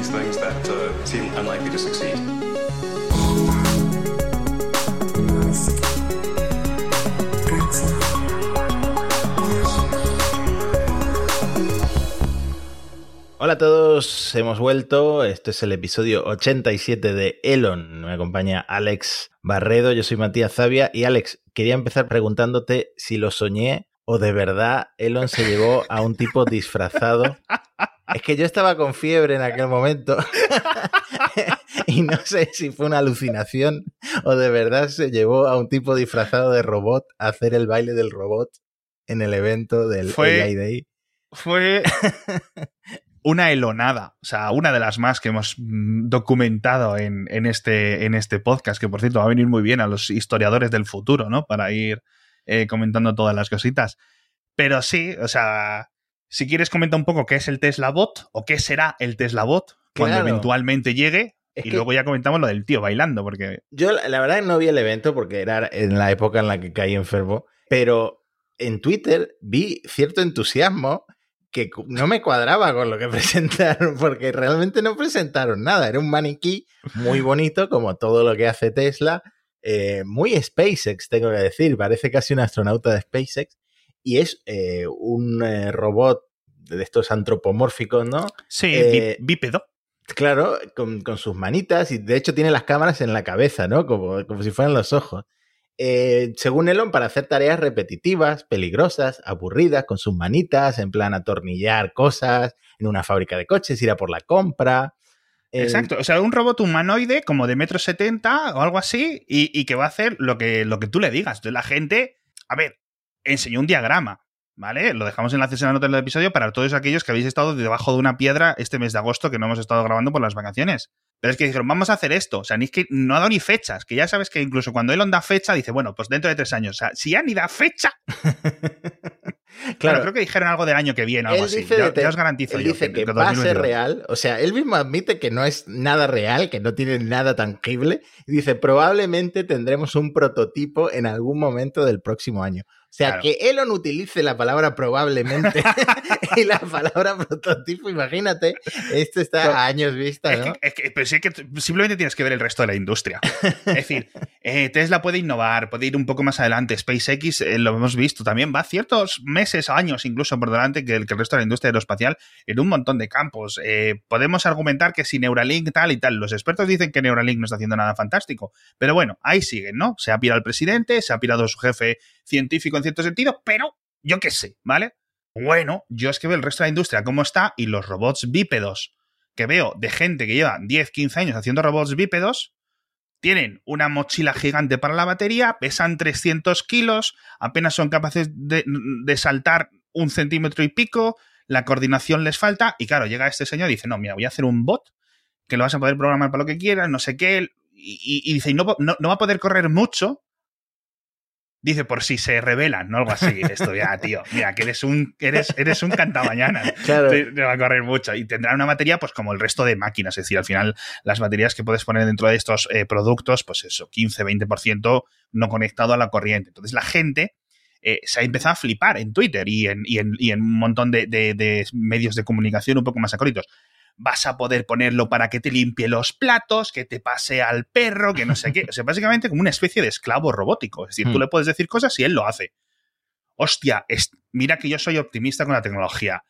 these things that uh, seem unlikely to succeed. Hola a todos, hemos vuelto. Este es el episodio 87 de Elon. Me acompaña Alex Barredo, yo soy Matías Zavia. Y Alex, quería empezar preguntándote si lo soñé o de verdad Elon se llevó a un tipo disfrazado. Es que yo estaba con fiebre en aquel momento y no sé si fue una alucinación o de verdad se llevó a un tipo disfrazado de robot a hacer el baile del robot en el evento del Fue- AI Day. Fue una elonada, o sea, una de las más que hemos mm, documentado en, en este, en este podcast, que por cierto va a venir muy bien a los historiadores del futuro, ¿no? Para ir eh, comentando todas las cositas. Pero sí, o sea, si quieres comenta un poco qué es el Tesla Bot o qué será el Tesla Bot cuando Claro. eventualmente llegue. Es y que- luego ya comentamos lo del tío bailando, porque Yo la la verdad no vi el evento porque era en la época en la que caí enfermo, pero en Twitter vi cierto entusiasmo que no me cuadraba con lo que presentaron, porque realmente no presentaron nada. Era un maniquí muy bonito, como todo lo que hace Tesla, eh, muy SpaceX, tengo que decir, parece casi un astronauta de SpaceX, y es eh, un eh, robot de estos antropomórficos, ¿no? sí, Eh, bí- bípedo. Claro, con, con sus manitas y de hecho tiene las cámaras en la cabeza, ¿no? Como, como si fueran los ojos. Eh, según Elon, para hacer tareas repetitivas, peligrosas, aburridas, con sus manitas, en plan atornillar cosas en una fábrica de coches, ir a por la compra. Eh, Exacto, o sea, un robot humanoide como de metro setenta o algo así y, y que va a hacer lo que, lo que tú le digas. Entonces la gente, a ver, enseñó un diagrama, ¿vale? Lo dejamos enlaces en la nota del episodio para todos aquellos que habéis estado debajo de una piedra este mes de agosto que no hemos estado grabando por las vacaciones. Pero es que dijeron, vamos a hacer esto. O sea, ni es que no ha dado ni fechas, que ya sabes que incluso cuando Elon da fecha, dice, bueno, pues dentro de tres años. O sea, si ya ni da fecha, claro, claro, creo que dijeron algo del año que viene algo así. Ya, de te- ya os garantizo él yo dice que, que va a ser 2022. real. O sea, él mismo admite que no es nada real, que no tiene nada tangible. Y dice, probablemente tendremos un prototipo en algún momento del próximo año. O sea, Claro. que Elon utilice la palabra probablemente y la palabra prototipo, imagínate, esto está Pero- a años vista, Es ¿no? que, es que- pero sí es que simplemente tienes que ver el resto de la industria. Es decir, eh, Tesla puede innovar, puede ir un poco más adelante. SpaceX, eh, lo hemos visto también, va ciertos meses, años incluso por delante que el, que el resto de la industria aeroespacial en un montón de campos. Eh, podemos argumentar que si Neuralink tal y tal, los expertos dicen que Neuralink no está haciendo nada fantástico. Pero bueno, ahí siguen, ¿no? Se ha pirado el presidente, se ha pirado su jefe científico en cierto sentido, pero yo qué sé, ¿vale? Bueno, yo es que veo el resto de la industria cómo está y los robots bípedos que veo de gente que lleva 10, 15 años haciendo robots bípedos, tienen una mochila gigante para la batería, pesan 300 kilos, apenas son capaces de, saltar un centímetro y pico, la coordinación les falta, y claro, llega este señor y dice, no, mira, voy a hacer un bot que lo vas a poder programar para lo que quieras, no sé qué, y, y- y dice, no va a poder correr mucho, dice, por si se revelan, ¿no? Algo así. Esto ya, tío, mira, que eres un, eres, eres un cantamañanas Claro. te, te va a correr mucho y tendrá una batería pues como el resto de máquinas, es decir, al final las baterías que puedes poner dentro de estos eh, productos, pues eso, 15-20% no conectado a la corriente. Entonces la gente eh, se ha empezado a flipar en Twitter y en, y en, y en un montón de, de- de medios de comunicación un poco más acólitos. Vas a poder ponerlo para que te limpie los platos, que te pase al perro, que no sé qué. O sea, básicamente como una especie de esclavo robótico. Es decir, tú Hmm. le puedes decir cosas y él lo hace. Hostia, es- mira que yo soy optimista con la tecnología.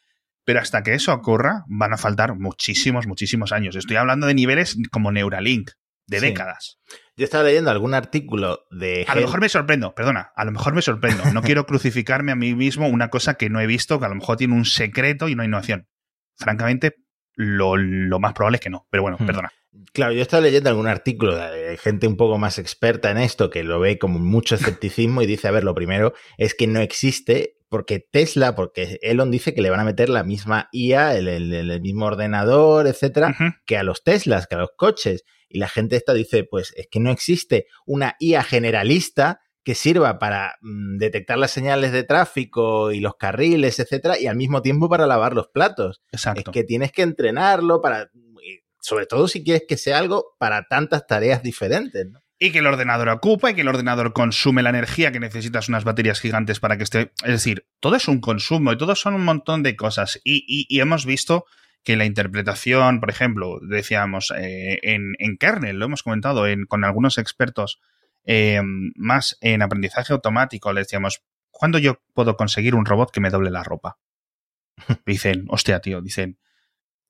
Pero hasta que eso ocurra, van a faltar muchísimos, muchísimos años. Estoy hablando de niveles como Neuralink, de Sí. décadas. Yo estaba leyendo algún artículo de... A lo mejor me sorprendo, perdona, a lo mejor me sorprendo. No quiero crucificarme a mí mismo una cosa que no he visto, que a lo mejor tiene un secreto y no innovación. Francamente, lo, lo más probable es que no. Pero bueno, Hmm. perdona. Claro, yo estaba leyendo algún artículo de gente un poco más experta en esto que lo ve como mucho escepticismo y dice, a ver, lo primero es que no existe porque Tesla, porque Elon dice que le van a meter la misma IA, el, el- el mismo ordenador, etcétera, que a los Teslas, que a los coches. Y la gente esta dice, pues es que no existe una IA generalista que sirva para mm, detectar las señales de tráfico y los carriles, etcétera, y al mismo tiempo para lavar los platos. Exacto. Es que tienes que entrenarlo para, sobre todo si quieres que sea algo para tantas tareas diferentes. ¿no? y que el ordenador ocupa y que el ordenador consume la energía que necesitas unas baterías gigantes para que esté. Es decir, todo es un consumo y todo son un montón de cosas. Y, y- y hemos visto que la interpretación, por ejemplo, decíamos eh, en, en, kernel, lo hemos comentado con algunos expertos eh, más en aprendizaje automático, le decíamos, ¿cuándo yo puedo conseguir un robot que me doble la ropa? Dicen, hostia, tío, dicen,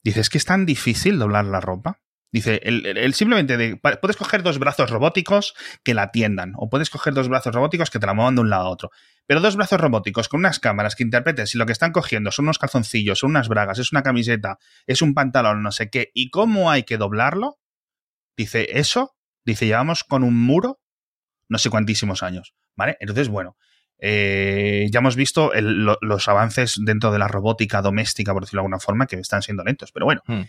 dices que es tan difícil doblar la ropa. Dice, el, simplemente de, puedes coger dos brazos robóticos que la atiendan, o puedes coger dos brazos robóticos que te la muevan de un lado a otro. Pero dos brazos robóticos con unas cámaras que interpreten si lo que están cogiendo son unos calzoncillos, son unas bragas, es una camiseta, es un pantalón, no sé qué, y cómo hay que doblarlo, dice, eso, dice, llevamos con un muro no sé cuantísimos años, ¿vale? Entonces, bueno, eh, ya hemos visto los avances dentro de la robótica doméstica, por decirlo de alguna forma, que están siendo lentos, pero bueno. Hmm.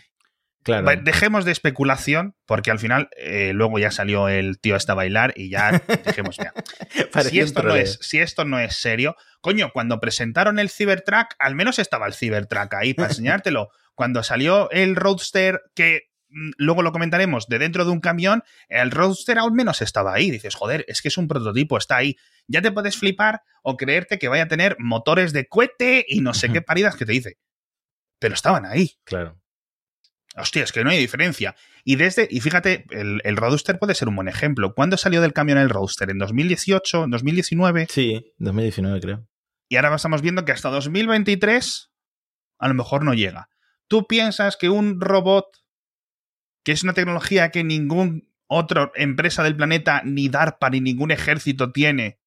Dejemos de especulación, porque al final eh, luego ya salió el tío este a bailar y ya dejemos ya. si, esto no es, si esto no es serio, coño, cuando presentaron el Cybertruck, al menos estaba el Cybertruck ahí para enseñártelo. Cuando salió el Roadster, que luego lo comentaremos, de dentro de un camión, el Roadster al menos estaba ahí. Dices, joder, es que es un prototipo, está ahí. Ya te puedes flipar o creerte que vaya a tener motores de cohete y no sé qué paridas que te dice. Pero estaban ahí. Claro. Hostia, es que no hay diferencia. Y desde, y fíjate, el, el Roadster puede ser un buen ejemplo. ¿Cuándo salió del camión el Roadster? ¿En 2018? ¿En 2019? Sí, 2019 creo. Y ahora estamos viendo que hasta 2023 a lo mejor no llega. ¿Tú piensas que un robot, que es una tecnología que ningún otra empresa del planeta, ni DARPA, ni ningún ejército tiene,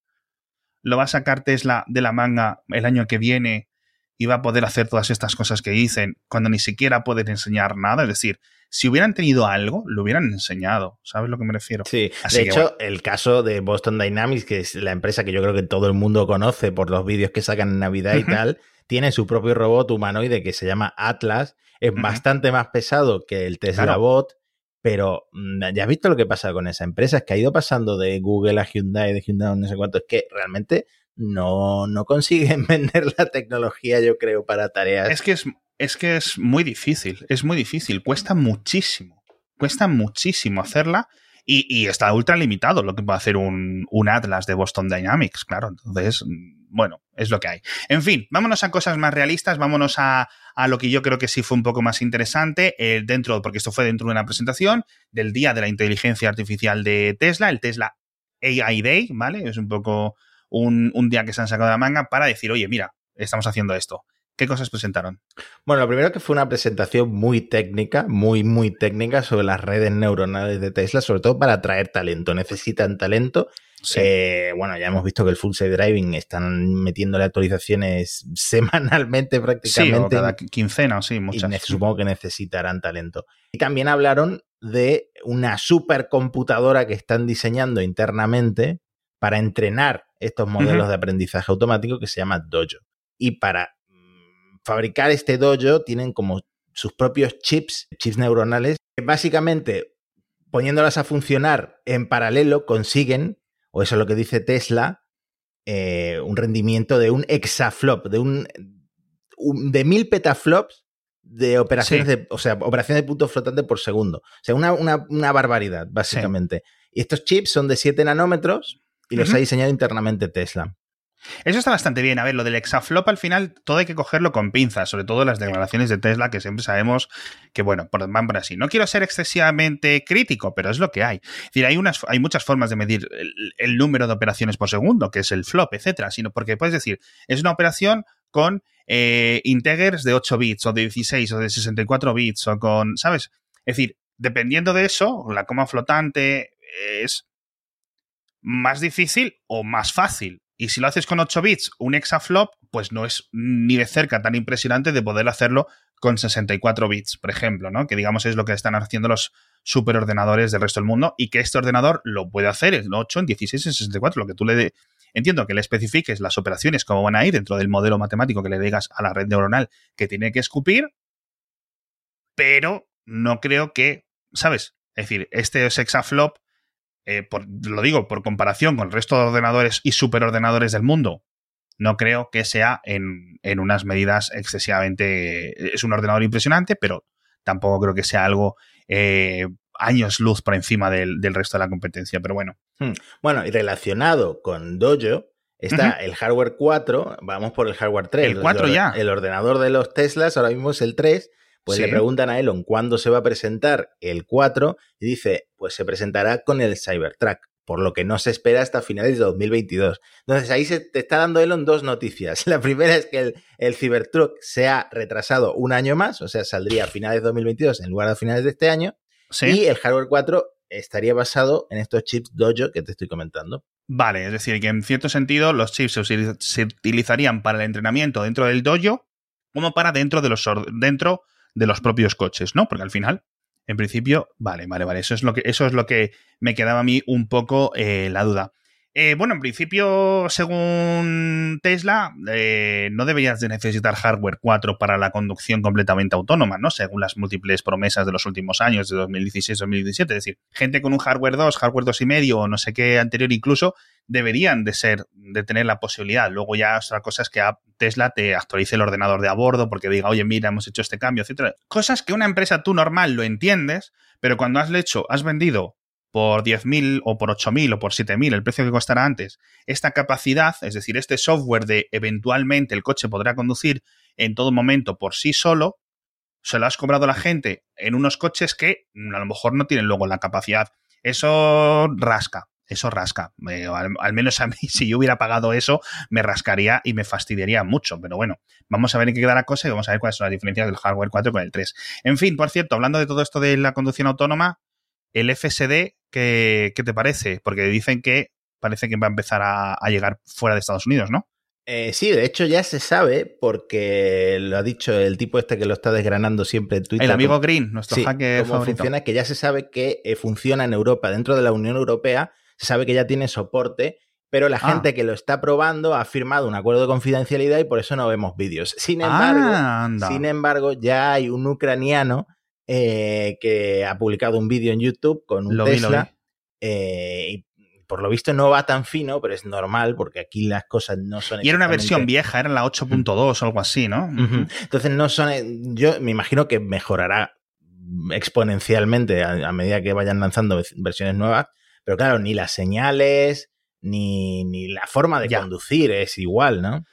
lo va a sacar Tesla de la manga el año que viene iba a poder hacer todas estas cosas que dicen cuando ni siquiera pueden enseñar nada. Es decir, si hubieran tenido algo, lo hubieran enseñado. ¿Sabes a lo que me refiero? Sí, de hecho, el caso de Boston Dynamics, que es la empresa que yo creo que todo el mundo conoce por los vídeos que sacan en Navidad y tal, tiene su propio robot humanoide que se llama Atlas. Es bastante más pesado que el Tesla Bot. Pero mm, ya has visto lo que pasa con esa empresa, es que ha ido pasando de Google a Hyundai, de Hyundai no sé cuánto, es que realmente no, no consiguen vender la tecnología, yo creo, para tareas. Es que es, es que es muy difícil, es muy difícil, cuesta muchísimo, cuesta muchísimo hacerla y, y está ultra limitado lo que puede hacer un, un, Atlas de Boston Dynamics, claro. Entonces, bueno, es lo que hay. En fin, vámonos a cosas más realistas, vámonos a, a lo que yo creo que sí fue un poco más interesante, eh, dentro, porque esto fue dentro de una presentación del Día de la Inteligencia Artificial de Tesla, el Tesla AI Day, ¿vale? Es un poco un, día que se han sacado de la manga para decir, oye, mira, estamos haciendo esto. ¿Qué cosas presentaron? Bueno, lo primero que fue una presentación muy técnica, muy, muy técnica sobre las redes neuronales de Tesla, sobre todo para atraer talento. Necesitan talento. Eh, bueno, ya hemos visto que el Full Safe Driving están metiéndole actualizaciones semanalmente prácticamente. Sí, cada quincena, sí, muchas. Y supongo que necesitarán talento. Y también hablaron de una supercomputadora que están diseñando internamente para entrenar estos modelos de aprendizaje automático que se llama Dojo. Y para mm, fabricar este Dojo tienen como sus propios chips, chips neuronales, que básicamente poniéndolas a funcionar en paralelo consiguen, o eso es lo que dice Tesla, eh, un rendimiento de un exaflop, de un, de mil petaflops de operaciones de, o sea, operaciones de puntos flotantes por segundo. O sea, una, barbaridad, básicamente. Y estos chips son de 7 nanómetros y los ha diseñado internamente Tesla. Eso está bastante bien. A ver, lo del exaflop al final todo hay que cogerlo con pinzas, sobre todo las declaraciones de Tesla que siempre sabemos que, bueno, van por así. No quiero ser excesivamente crítico, pero es lo que hay. Es decir, hay, unas, hay muchas formas de medir el, número de operaciones por segundo, que es el flop, etcétera, sino porque puedes decir, es una operación con eh, integers de 8 bits o de 16 o de 64 bits o con, ¿sabes? Es decir, dependiendo de eso, la coma flotante es más difícil o más fácil. Y si lo haces con 8 bits, un exaflop, pues no es ni de cerca tan impresionante de poder hacerlo con 64 bits, por ejemplo, ¿no? Que digamos es lo que están haciendo los superordenadores del resto del mundo y que este ordenador lo puede hacer en 8, en 16, en 64, lo que tú le de... entiendo que le especifiques las operaciones cómo van a ir dentro del modelo matemático que le digas a la red neuronal que tiene que escupir, pero no creo que, ¿sabes? Es decir, este exaflop eh, lo digo por comparación con el resto de ordenadores y superordenadores del mundo, no creo que sea en, unas medidas excesivamente... Es un ordenador impresionante, pero tampoco creo que sea algo eh, años luz por encima del, resto de la competencia, pero bueno. Hmm. Bueno, y relacionado con Dojo, está el hardware 4, vamos por el hardware 3. El 4 ya. El ordenador de los Teslas ahora mismo es el 3, pues Sí. le preguntan a Elon cuándo se va a presentar el 4 y dice, pues se presentará con el Cybertruck, por lo que no se espera hasta finales de 2022. Entonces ahí se te está dando Elon dos noticias. La primera es que el, el Cybertruck se ha retrasado un año más, o sea, saldría a finales de 2022 en lugar de a finales de este año, Sí. y el hardware 4 estaría basado en estos chips Dojo que te estoy comentando. Vale, es decir, que en cierto sentido los chips se, utiliz- se utilizarían para el entrenamiento dentro del dojo como para dentro de los dentro de los propios coches, ¿no? Porque al final, en principio, vale, vale, vale. Eso es lo que, eso es lo que me quedaba a mí un poco eh, la duda. Eh, bueno, en principio, según Tesla, eh, no deberías de necesitar hardware 4 para la conducción completamente autónoma, ¿no? Según las múltiples promesas de los últimos años, de 2016-2017. Es decir, gente con un hardware 2, hardware 2 y medio o no sé qué anterior incluso, deberían de ser, de tener la posibilidad. Luego ya otra cosa es que Tesla te actualice el ordenador de a bordo porque diga, oye, mira, hemos hecho este cambio, etcétera. Cosas que una empresa tú normal lo entiendes, pero cuando has hecho, has vendido por 10.000 o por 8.000 o por 7.000, el precio que costará antes, esta capacidad, es decir, este software de eventualmente el coche podrá conducir en todo momento por sí solo, se lo has cobrado a la gente en unos coches que a lo mejor no tienen luego la capacidad. Eso rasca, eso rasca. Al, al menos a mí, si yo hubiera pagado eso, me rascaría y me fastidiaría mucho. Pero bueno, vamos a ver en qué queda la cosa y vamos a ver cuáles son las diferencias del hardware 4 con el 3. En fin, por cierto, hablando de todo esto de la conducción autónoma, el FSD, ¿qué, qué te parece? Porque dicen que parece que va a empezar a, a llegar fuera de Estados Unidos, ¿no? Eh, sí, de hecho ya se sabe, porque lo ha dicho el tipo este que lo está desgranando siempre en Twitter. El amigo Green, nuestro Sí, hacker cómo favorito. funciona, que ya se sabe que eh, funciona en Europa, dentro de la Unión Europea, se sabe que ya tiene soporte, pero la Ah. gente que lo está probando ha firmado un acuerdo de confidencialidad y por eso no vemos vídeos. Sin embargo, Ah, anda. sin embargo, ya hay un ucraniano eh, que ha publicado un vídeo en YouTube con un Lo vi, lo Tesla. vi. eh, y por lo visto no va tan fino, pero es normal porque aquí las cosas no son Y era una versión vieja, era la 8.2 o algo así, ¿no? Entonces no son. Yo me imagino que mejorará exponencialmente a, a medida que vayan lanzando ve- versiones nuevas. Pero claro, ni las señales, ni, ni la forma de Ya. conducir es igual, ¿no?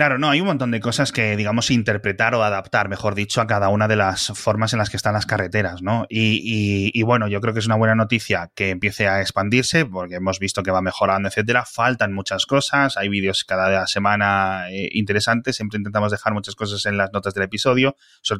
Claro, no, hay un montón de cosas que, digamos, interpretar o adaptar, mejor dicho, a cada una de las formas en las que están las carreteras, ¿no? Y, bueno, yo creo que es una buena noticia que empiece a expandirse, porque hemos visto que va mejorando, etcétera. Faltan muchas cosas, hay vídeos cada semana eh, interesantes, siempre intentamos dejar muchas cosas en las notas del episodio.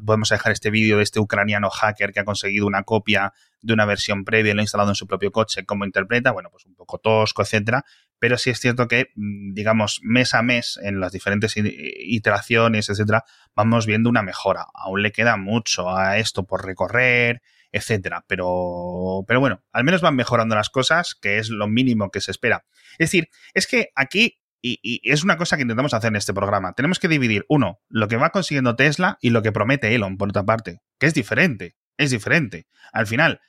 Podemos dejar este vídeo de este ucraniano hacker que ha conseguido una copia de una versión previa y lo ha instalado en su propio coche, cómo interpreta, bueno, pues un poco tosco, etcétera pero sí es cierto que, mm, digamos, mes a mes, en las diferentes iteraciones, etcétera, vamos viendo una mejora. Aún le queda mucho a esto por recorrer, etcétera, pero, pero bueno, al menos van mejorando las cosas, que es lo mínimo que se espera. Es decir, es que aquí, y es una cosa que intentamos hacer en este programa, tenemos que dividir, uno, lo que va consiguiendo Tesla y lo que promete Elon, por otra parte, que es diferente, es diferente. Al final,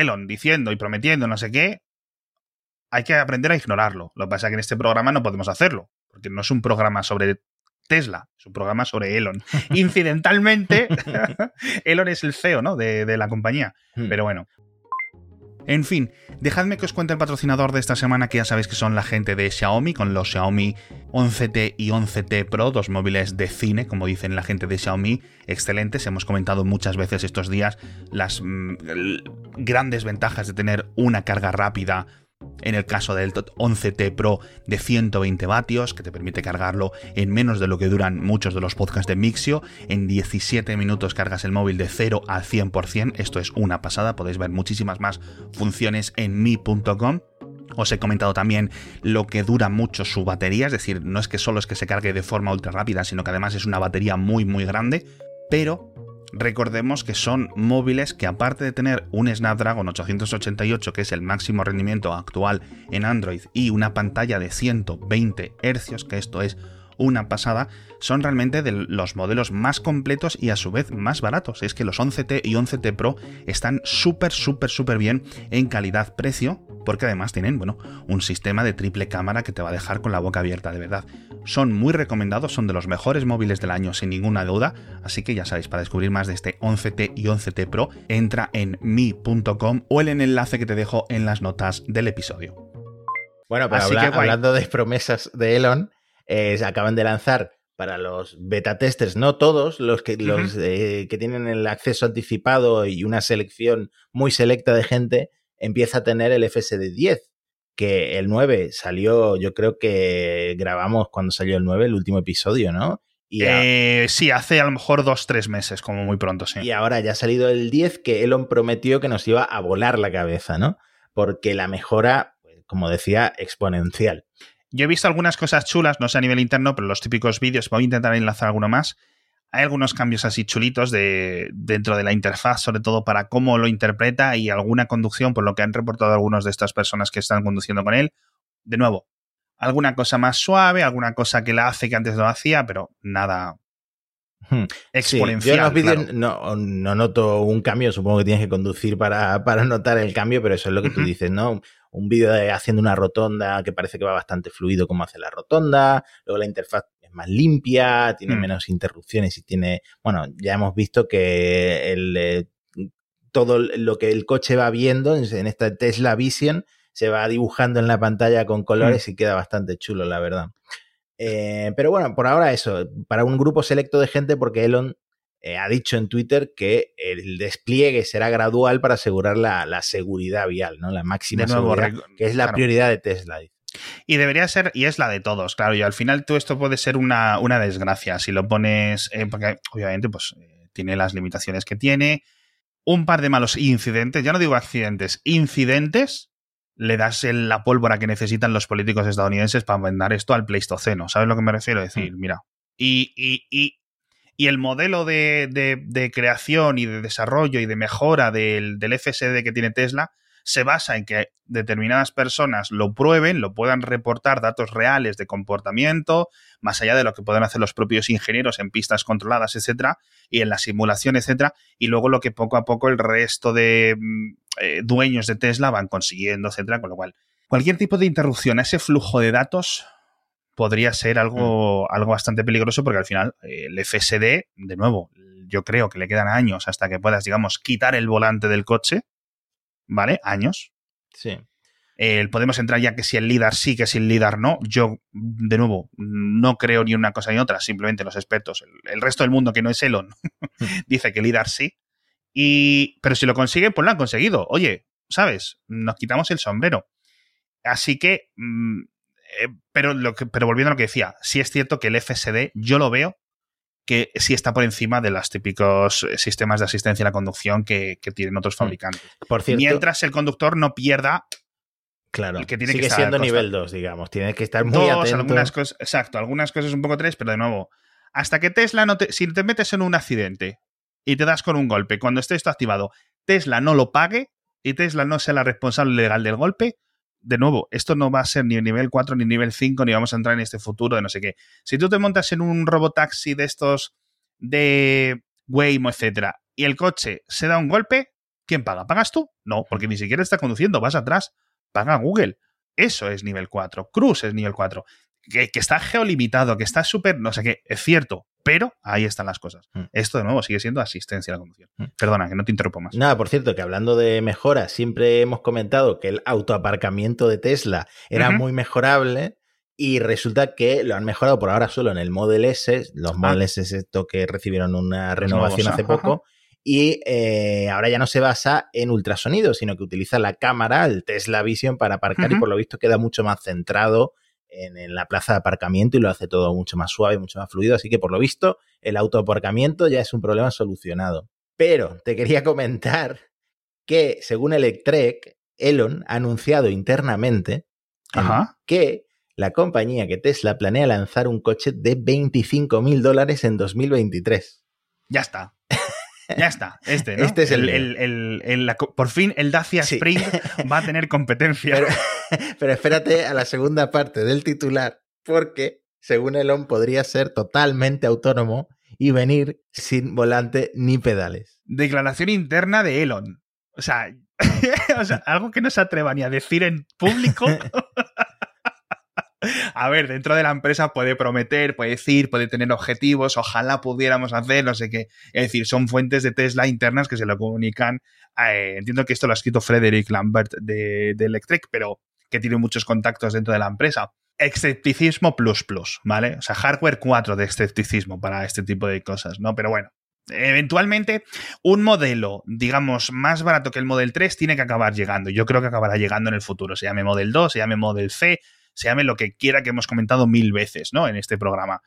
Elon diciendo y prometiendo no sé qué, hay que aprender a ignorarlo. Lo que pasa es que en este programa no podemos hacerlo, porque no es un programa sobre Tesla, es un programa sobre Elon. Incidentalmente, Elon es el CEO ¿no? de, de la compañía. Hmm. Pero bueno. En fin, dejadme que os cuente el patrocinador de esta semana, que ya sabéis que son la gente de Xiaomi, con los Xiaomi 11T y 11T Pro, dos móviles de cine, como dicen la gente de Xiaomi, excelentes. Hemos comentado muchas veces estos días las mm, grandes ventajas de tener una carga rápida en el caso del 11T Pro de 120 vatios, que te permite cargarlo en menos de lo que duran muchos de los podcasts de Mixio. En 17 minutos cargas el móvil de 0 al 100%. Esto es una pasada. Podéis ver muchísimas más funciones en mi.com. Os he comentado también lo que dura mucho su batería, es decir, no es que solo es que se cargue de forma ultra rápida, sino que además es una batería muy muy grande, pero recordemos que son móviles que aparte de tener un Snapdragon 888, que es el máximo rendimiento actual en Android, y una pantalla de 120 Hz, que esto es una pasada, son realmente de los modelos más completos y a su vez más baratos. Es que los 11T y 11T Pro están súper, súper, súper bien en calidad-precio, porque además tienen, bueno, un sistema de triple cámara que te va a dejar con la boca abierta, de verdad. Son muy recomendados, son de los mejores móviles del año sin ninguna duda, así que ya sabéis, para descubrir más de este 11T y 11T Pro, entra en mi.com o en el enlace que te dejo en las notas del episodio. Bueno, pero Así habla- hablando de promesas de Elon, eh, acaban de lanzar para los beta testers, no todos, los que, los, eh, que tienen el acceso anticipado y una selección muy selecta de gente, empieza a tener el FSD 10, que el 9 salió, yo creo que grabamos cuando salió el 9, el último episodio, ¿no? Y eh, sí, hace a lo mejor dos, tres meses, como muy pronto, sí. Y ahora ya ha salido el 10 que Elon prometió que nos iba a volar la cabeza, ¿no? Porque la mejora, pues, como decía, exponencial. Yo he visto algunas cosas chulas, no sé a nivel interno, pero los típicos vídeos, voy a intentar enlazar alguno más. Hay algunos cambios así chulitos de, dentro de la interfaz, sobre todo para cómo lo interpreta y alguna conducción, por lo que han reportado algunos de estas personas que están conduciendo con él. De nuevo, alguna cosa más suave, alguna cosa que la hace que antes no hacía, pero nada hmm. exponencial. yo en los vídeos no, noto un cambio, supongo que tienes que conducir para, para notar el cambio, pero eso es lo que tú dices, ¿no? Un vídeo haciendo una rotonda que parece que va bastante fluido como hace la rotonda, luego la interfaz es más limpia, tiene hmm. menos interrupciones y tiene, bueno, ya hemos visto que el, eh, todo lo que el coche va viendo en esta Tesla Vision se va dibujando en la pantalla con colores mm. y queda bastante chulo, la verdad. Eh, pero bueno, por ahora eso, para un grupo selecto de gente, porque Elon eh, ha dicho en Twitter que el despliegue será gradual para asegurar la, seguridad vial, ¿no? La máxima seguridad, que es la prioridad de Tesla. Y debería ser, y es la de todos, claro, y al final todo esto puede ser una, una desgracia si lo pones, eh, porque obviamente pues tiene las limitaciones que tiene, un par de malos incidentes, ya no digo accidentes, incidentes, le das la pólvora que necesitan los políticos estadounidenses para mandar esto al Pleistoceno. ¿Sabes lo que me refiero? Decir, mm. mira. Y, y, y, y, el modelo de, de, creación y de desarrollo y de mejora del, del FSD que tiene Tesla se basa en que determinadas personas lo prueben, lo puedan reportar datos reales de comportamiento, más allá de lo que puedan hacer los propios ingenieros en pistas controladas, etcétera, y en la simulación, etcétera, y luego lo que poco a poco el resto de mm, eh, dueños de Tesla van consiguiendo, etcétera, con lo cual cualquier tipo de interrupción a ese flujo de datos podría ser algo, mm. algo bastante peligroso porque al final eh, el FSD, de nuevo, yo creo que le quedan años hasta que puedas, digamos, quitar el volante del coche, ¿vale? Años. Sí. podemos entrar ya que si el líder sí, que si el líder no. Yo, de nuevo, no creo ni una cosa ni otra, simplemente los expertos, el, resto del mundo que no es Elon, dice que el líder sí. Y, pero si lo consiguen, pues lo han conseguido. Oye, ¿sabes? Nos quitamos el sombrero. Así que, mm, eh, pero, lo que, pero volviendo a lo que decía, sí es cierto que el FSD yo lo veo que sí está por encima de los típicos eh, sistemas de asistencia a la conducción que, tienen otros mm. fabricantes. Por cierto, Mientras el conductor no pierda Claro, el que tiene sigue que siendo nivel 2, digamos. Tiene que estar muy atento. Algunas cosas, exacto, algunas cosas un poco 3, pero de nuevo, hasta que Tesla no te... Si te metes en un accidente y te das con un golpe, cuando esté esto activado, Tesla no lo pague y Tesla no sea la responsable legal del golpe, de nuevo, esto no va a ser ni nivel 4 ni nivel 5, ni vamos a entrar en este futuro de no sé qué. Si tú te montas en un robotaxi de estos de Waymo, etcétera, y el coche se da un golpe, ¿quién paga? ¿Pagas tú? No, porque ni siquiera está conduciendo, vas atrás, paga Google. Eso es nivel 4. Cruise es nivel 4 que, está geolimitado, que está súper, no sé qué, es cierto, pero ahí están las cosas. Mm. Esto de nuevo sigue siendo asistencia a la conducción. Mm. Perdona, que no te interrumpo más. Nada, por cierto, que hablando de mejoras, siempre hemos comentado que el autoaparcamiento de Tesla era muy mejorable. Y resulta que lo han mejorado por ahora solo en el Model S, los ah. Model S esto que recibieron una renovación hace poco, y eh, ahora ya no se basa en ultrasonido, sino que utiliza la cámara, el Tesla Vision, para aparcar y por lo visto queda mucho más centrado en, la plaza de aparcamiento y lo hace todo mucho más suave, mucho más fluido. Así que por lo visto, el autoaparcamiento ya es un problema solucionado. Pero te quería comentar que, según Electrek, Elon ha anunciado internamente que la compañía que Tesla planea lanzar un coche de 25 mil dólares en 2023. Ya está. Ya está, este, ¿no? Este es el, por fin el Dacia Spring va a tener competencia. Pero, espérate a la segunda parte del titular, porque según Elon podría ser totalmente autónomo y venir sin volante ni pedales. Declaración interna de Elon. O sea, o sea algo que no se atreva ni a decir en público. A ver, dentro de la empresa puede prometer, puede decir, puede tener objetivos, ojalá pudiéramos hacer, no sé qué. Es decir, son fuentes de Tesla internas que se lo comunican. Eh, entiendo que esto lo ha escrito Frederick Lambert de, Electric, pero que tiene muchos contactos dentro de la empresa. escepticismo plus plus, ¿vale? O sea, hardware 4 de escepticismo para este tipo de cosas, ¿no? Pero bueno, eventualmente un modelo, digamos, más barato que el Model 3 tiene que acabar llegando. Yo creo que acabará llegando en el futuro. Se llame Model 2, se llame Model C, se llame lo que quiera que hemos comentado mil veces, ¿no? En este programa.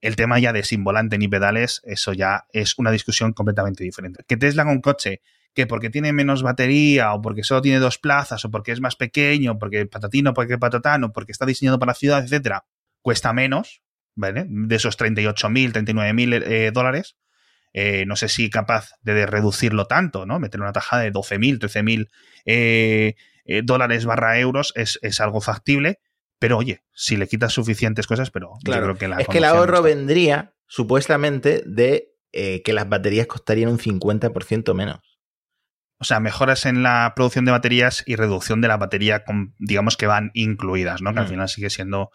El tema ya de sin volante ni pedales, eso ya es una discusión completamente diferente. Que Tesla con coche, que porque tiene menos batería, o porque solo tiene dos plazas, o porque es más pequeño, porque patatino, porque patatano, porque está diseñado para la ciudad, etcétera, cuesta menos, ¿vale? De esos 38.000, 39.000 eh, dólares. Eh, no sé si capaz de reducirlo tanto, ¿no? Meter una tajada de 12.000, 13.000 eh, eh, dólares barra euros es, es algo factible pero oye, si le quitas suficientes cosas, pero claro, yo creo que la Es que el ahorro vendría supuestamente de eh, que las baterías costarían un 50% menos. O sea, mejoras en la producción de baterías y reducción de la batería, con, digamos que van incluidas, ¿no? Que al final sigue siendo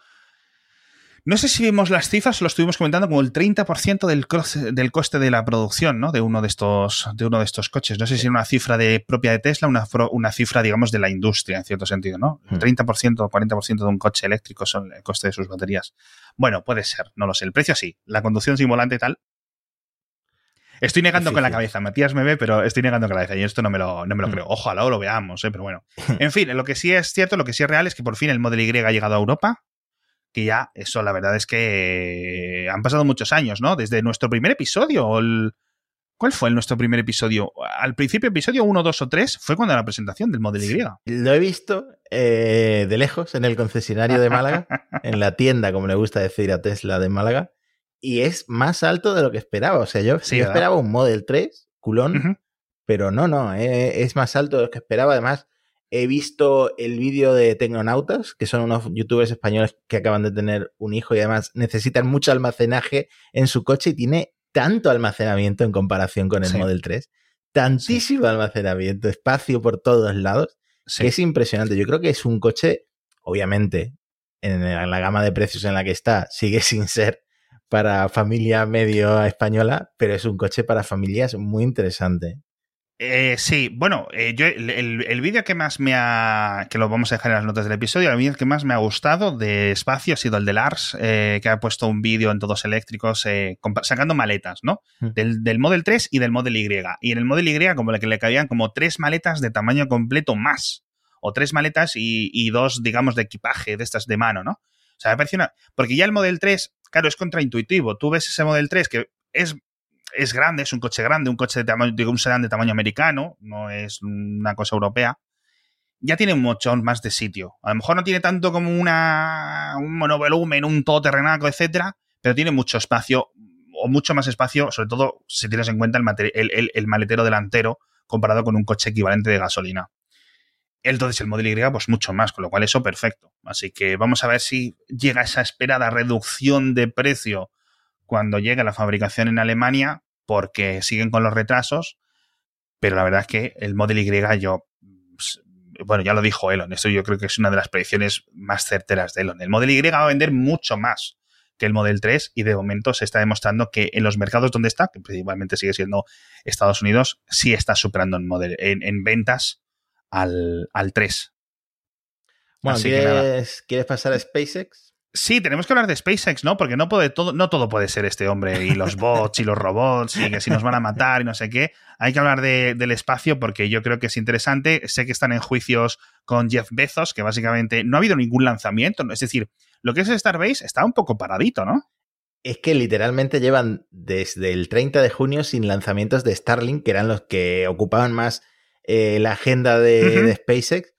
no sé si vimos las cifras, lo estuvimos comentando, como el 30% del, del coste de la producción, ¿no? De uno de estos, de uno de estos coches. No sé si es una cifra de propia de Tesla, una, una cifra, digamos, de la industria, en cierto sentido, ¿no? El 30% o 40% de un coche eléctrico son el coste de sus baterías. Bueno, puede ser, no lo sé. El precio sí. La conducción sin volante y tal. Estoy negando con la cabeza. Matías me ve, pero estoy negando con la cabeza. Y esto no me lo, no me lo creo. Ojalá lo veamos, ¿eh? pero bueno. En fin, lo que sí es cierto, lo que sí es real es que por fin el Model Y ha llegado a Europa que ya eso la verdad es que han pasado muchos años, ¿no? Desde nuestro primer episodio, ¿Cuál fue nuestro primer episodio? Al principio, episodio 1, 2 o 3, fue cuando la presentación del Model Y. Lo he visto eh, de lejos en el concesionario de Málaga, en la tienda, como le gusta decir a Tesla de Málaga, y es más alto de lo que esperaba. O sea, yo, esperaba un Model 3, culón, pero no, no, eh, es más alto de lo que esperaba. Además, He visto el vídeo de Tecnonautas, que son unos youtubers españoles que acaban de tener un hijo y además necesitan mucho almacenaje en su coche y tiene tanto almacenamiento en comparación con el Model 3. Tantísimo almacenamiento, espacio por todos lados, que es impresionante. Yo creo que es un coche, obviamente, en la gama de precios en la que está, sigue sin ser para familia medio española, pero es un coche para familias muy interesante. Eh, sí, bueno, eh, yo el, vídeo que más me ha. que lo vamos a dejar en las notas del episodio, el vídeo que más me ha gustado de espacio ha sido el de Lars, eh, que ha puesto un vídeo en todos eléctricos sacando maletas, ¿no? Mm. Del, Model 3 y del Model Y. Y en el Model Y, como que le cabían como tres maletas de tamaño completo más. O tres maletas y, y dos, digamos, de equipaje de estas de mano, ¿no? O sea, me parece una. Porque ya el Model 3, claro, es contraintuitivo. Tú ves ese Model 3 que es es grande, es un coche grande, un coche de tamaño, digo, un sedán de tamaño americano, no es una cosa europea. Ya tiene mucho más de sitio. A lo mejor no tiene tanto como una, un monovolumen, un todoterrenaco, etcétera, pero tiene mucho espacio, o mucho más espacio, sobre todo si tienes en cuenta el, el, maletero delantero comparado con un coche equivalente de gasolina. Entonces el Model Y, pues mucho más, con lo cual eso perfecto. Así que vamos a ver si llega esa esperada reducción de precio cuando llegue la fabricación en Alemania, porque siguen con los retrasos, pero la verdad es que el Model Y yo, pues, bueno, ya lo dijo Elon, esto yo creo que es una de las predicciones más certeras de Elon. El Model Y va a vender mucho más que el Model 3 y de momento se está demostrando que en los mercados donde está, que principalmente sigue siendo Estados Unidos, sí está superando en, model, en, ventas al, al 3. Bueno, ¿quieres, ¿quieres pasar a SpaceX? Sí, tenemos que hablar de SpaceX, ¿no? Porque no, puede todo, no todo puede ser este hombre y los bots y los robots y que si nos van a matar y no sé qué. Hay que hablar del espacio porque yo creo que es interesante. Sé que están en juicios con Jeff Bezos, que básicamente no ha habido ningún lanzamiento. Es decir, lo que es Starbase está un poco paradito, ¿no? Es que literalmente llevan desde el 30 de junio sin lanzamientos de Starlink, que eran los que ocupaban más eh, la agenda de SpaceX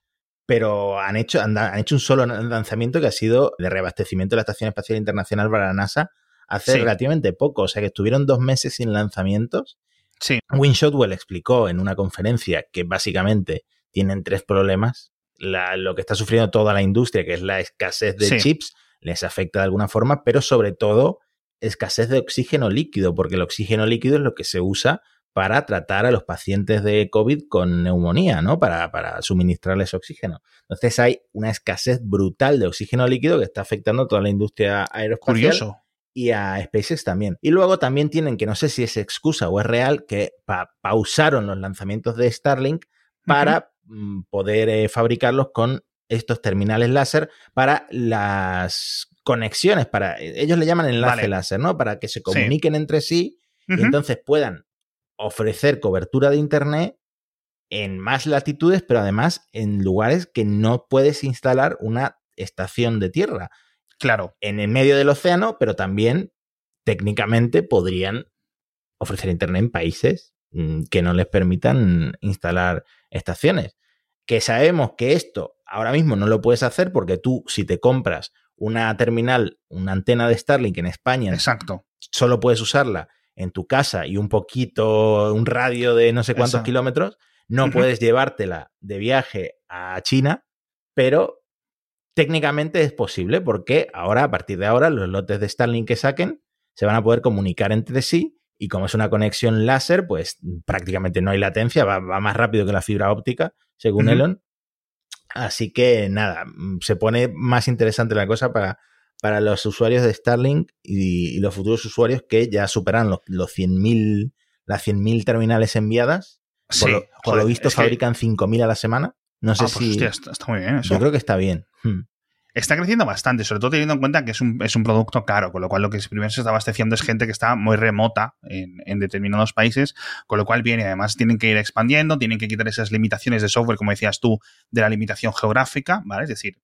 pero han hecho, han, hecho un solo lanzamiento que ha sido de reabastecimiento de la Estación Espacial Internacional para la NASA hace relativamente poco, o sea que estuvieron dos meses sin lanzamientos. Sí. Win Shotwell explicó en una conferencia que básicamente tienen tres problemas. lo que está sufriendo toda la industria, que es la escasez de chips, les afecta de alguna forma, pero sobre todo escasez de oxígeno líquido, porque el oxígeno líquido es lo que se usa para tratar a los pacientes de COVID con neumonía, ¿no? Para, para, suministrarles oxígeno. Entonces hay una escasez brutal de oxígeno líquido que está afectando a toda la industria aeroespacial. Curioso. Y a SpaceX también. Y luego también tienen, que no sé si es excusa o es real, que pausaron los lanzamientos de Starlink para mm, poder eh, fabricarlos con estos terminales láser para las conexiones, para ellos le llaman enlace Vale. láser, ¿no? Para que se comuniquen entre sí y entonces puedan ofrecer cobertura de internet en más latitudes, pero además en lugares que no puedes instalar una estación de tierra Claro, en el medio del océano, pero también técnicamente podrían ofrecer internet en países mm, que no les permitan instalar estaciones. Que sabemos que esto ahora mismo no lo puedes hacer porque tú, si te compras una terminal, una antena de Starlink en España, exacto. solo puedes usarla en tu casa y un poquito, un radio de no sé cuántos Eso. kilómetros, no puedes llevártela de viaje a China, pero técnicamente es posible porque ahora, a partir de ahora, los lotes de Starlink que saquen se van a poder comunicar entre sí y como es una conexión láser, pues prácticamente no hay latencia, va, va más rápido que la fibra óptica, según. Elon. Así que nada, mm, se pone más interesante la cosa para, para los usuarios de Starlink y, y los futuros usuarios que ya superan los, los 100.000 las 100.000 terminales enviadas. Por, Sí, lo, por joder, lo visto es que- fabrican 5.000 a la semana. No sé Ah, pues, si... hostia, está, está muy bien eso. yo creo que está bien. Hmm. Está creciendo bastante, sobre todo teniendo en cuenta que es un, es un producto caro, con lo cual lo que primero se está abasteciendo es gente que está muy remota en, en determinados países, con lo cual viene, además tienen que ir expandiendo, tienen que quitar esas limitaciones de software, como decías tú, de la limitación geográfica, ¿vale? Es decir,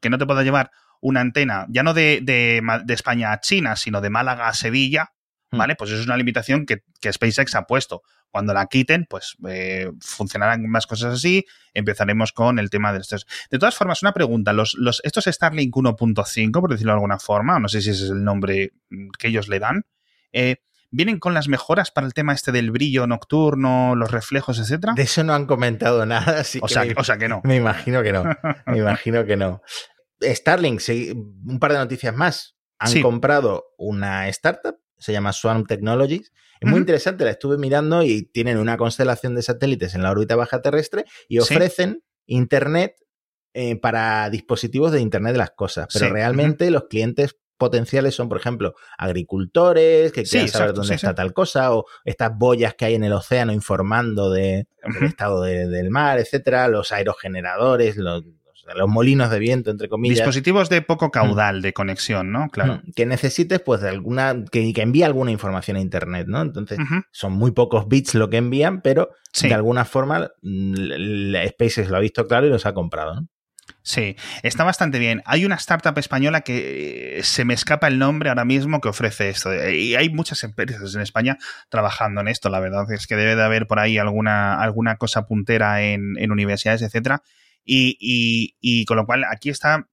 que no te pueda llevar una antena, ya no de, de España a China, sino de Málaga a Sevilla, ¿vale? Pues eso es una limitación que, que SpaceX ha puesto. Cuando la quiten, pues eh, funcionarán más cosas así. Empezaremos con el tema de estos. De todas formas, una pregunta. Los, los, estos Starlink 1.5, por decirlo de alguna forma, no sé si ese es el nombre mm, que ellos le dan, eh, ¿vienen con las mejoras para el tema este del brillo nocturno, los reflejos, etcétera? De eso no han comentado nada, así O que sea, me- o sea que no. Me imagino que no. Me imagino que no. Starlink, sí, un par de noticias más. Han Sí. comprado una startup, se llama Swarm Technologies. Es muy interesante, la estuve mirando y tienen una constelación de satélites en la órbita baja terrestre y Sí. ofrecen internet eh, para dispositivos de Internet de las cosas. Pero Sí. realmente los clientes potenciales son, por ejemplo, agricultores que Sí, quieran saber exacto, dónde sí, está sí. tal cosa, o estas boyas que hay en el océano informando de, del estado de- del mar, etcétera, los aerogeneradores, los, los molinos de viento, entre comillas. Dispositivos de poco caudal de conexión, ¿no? Claro. Mm, Que necesites, pues, de alguna. Que, que envíe alguna información a internet, ¿no? Entonces, son muy pocos bits lo que envían, pero Sí. de alguna forma mm, la SpaceX lo ha visto claro y los ha comprado, ¿no? Sí, está bastante bien. Hay una startup española que eh, se me escapa el nombre ahora mismo que ofrece esto. Eh, Y hay muchas empresas en España trabajando en esto. La verdad es que debe de haber por ahí alguna, alguna cosa puntera en, en universidades, etcétera. Y, y- y con lo cual aquí está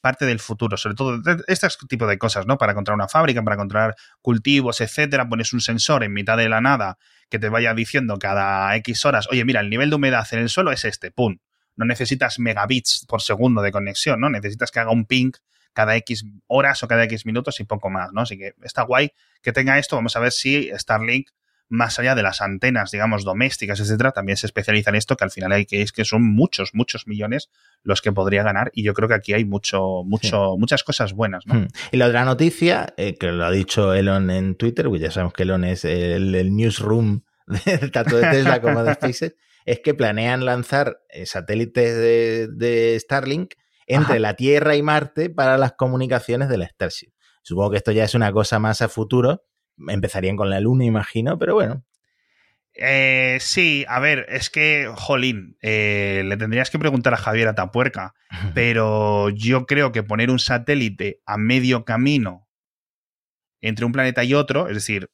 parte del futuro, sobre todo este tipo de cosas, ¿no? Para controlar una fábrica, para controlar cultivos, etcétera, pones un sensor en mitad de la nada que te vaya diciendo cada X horas, oye, mira, el nivel de humedad en el suelo es este, pum. No necesitas megabits por segundo de conexión, ¿no? Necesitas que haga un ping cada X horas o cada X minutos y poco más, ¿no? Así que está guay que tenga esto. Vamos a ver si Starlink, más allá de las antenas, digamos, domésticas, etcétera, también se especializa en esto, que al final hay que es que son muchos, muchos millones los que podría ganar. Y yo creo que aquí hay mucho, mucho, muchas cosas buenas, ¿no? Hmm. Y la otra noticia, eh, que lo ha dicho Elon en Twitter, pues ya sabemos que Elon es el, el newsroom de, tanto de Tesla como de SpaceX, es que planean lanzar eh, satélites de, de Starlink entre Ajá. la Tierra y Marte para las comunicaciones de la Starship. Supongo que esto ya es una cosa más a futuro. Empezarían con la Luna, imagino, pero bueno. Eh, sí, a ver, es que, jolín, eh, le tendrías que preguntar a Javier Atapuerca, pero yo creo que poner un satélite a medio camino entre un planeta y otro, es decir,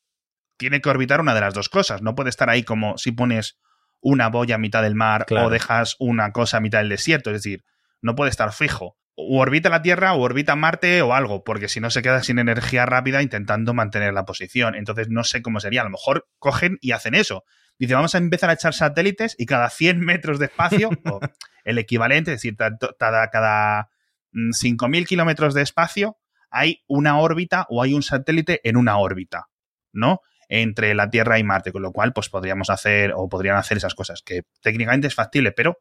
tiene que orbitar una de las dos cosas, no puede estar ahí como si pones una boya a mitad del mar Claro. o dejas una cosa a mitad del desierto, es decir, no puede estar fijo. O orbita la Tierra o orbita Marte o algo, porque si no se queda sin energía rápida intentando mantener la posición. Entonces no sé cómo sería. A lo mejor cogen y hacen eso. Dice, vamos a empezar a echar satélites y cada 100 metros de espacio, o el equivalente, es decir, cada, cada mm, 5.000 kilómetros de espacio, hay una órbita o hay un satélite en una órbita, ¿no? Entre la Tierra y Marte, con lo cual, pues podríamos hacer o podrían hacer esas cosas, que técnicamente es factible, pero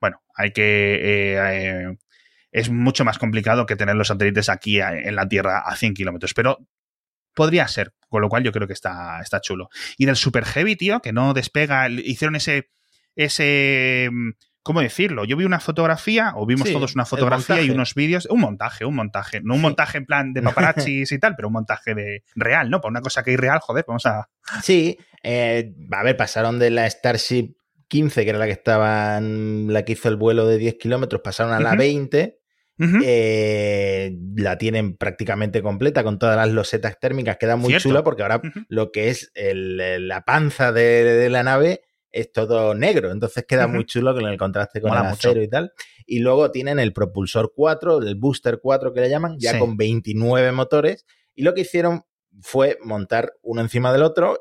bueno, hay que. eh, eh, es mucho más complicado que tener los satélites aquí a- en la Tierra a 100 kilómetros, pero podría ser, con lo cual yo creo que está, está chulo. Y del Super Heavy, tío, que no despega, hicieron ese, ese mm, ¿cómo decirlo? Yo vi una fotografía, o vimos Sí, todos una fotografía y unos vídeos, un montaje, un montaje, no un montaje en plan de paparazzis y tal, pero un montaje de real, ¿no? Para una cosa que es real, joder, vamos a... Sí, eh, a ver, pasaron de la Starship 15, que era la que estaba, en- la que hizo el vuelo de 10 kilómetros, pasaron a la. 20. Ujú. eh, la tienen prácticamente completa con todas las losetas térmicas, queda muy Cierto. chula porque ahora lo que es el- la panza de, de la nave es todo negro, entonces queda muy chulo con el contraste con Mola el mucho. y tal. Y luego tienen el propulsor 4, el booster 4 que le llaman, ya Sí. con 29 motores. Y lo que hicieron fue montar uno encima del otro,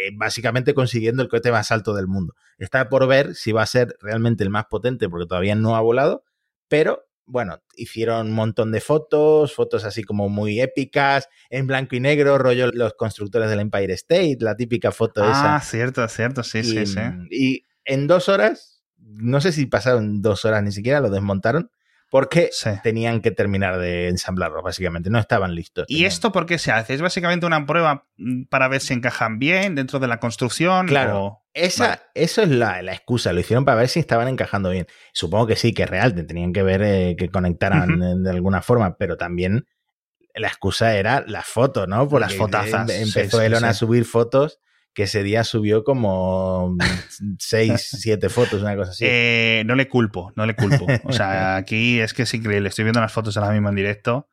eh, básicamente consiguiendo el cohete más alto del mundo. Está por ver si va a ser realmente el más potente, porque todavía no ha volado, pero bueno, hicieron un montón de fotos, fotos así como muy épicas, en blanco y negro, rollo los constructores del Empire State, la típica foto esa. Ah, cierto, cierto, sí, y, sí, sí. y en dos horas, no sé si pasaron dos horas ni siquiera, lo desmontaron, porque Sí. tenían que terminar de ensamblarlo, básicamente, no estaban listos. ¿Y Tenían- esto por qué se hace? ¿Es básicamente una prueba mm, para ver si encajan bien dentro de la construcción? Claro. o- Esa, Vale. Eso es la, la excusa, lo hicieron para ver si estaban encajando bien. Supongo que sí, que es real, te tenían que ver eh, que conectaran eh, de alguna forma, pero también la excusa era las fotos, ¿no? Porque Las fotazas, em- sí, Empezó sí, Elon a subir fotos, que ese día subió como seis, siete fotos, una cosa así. Eh, no le culpo, no le culpo. O sea, aquí es que es increíble. Estoy viendo las fotos ahora mismo en directo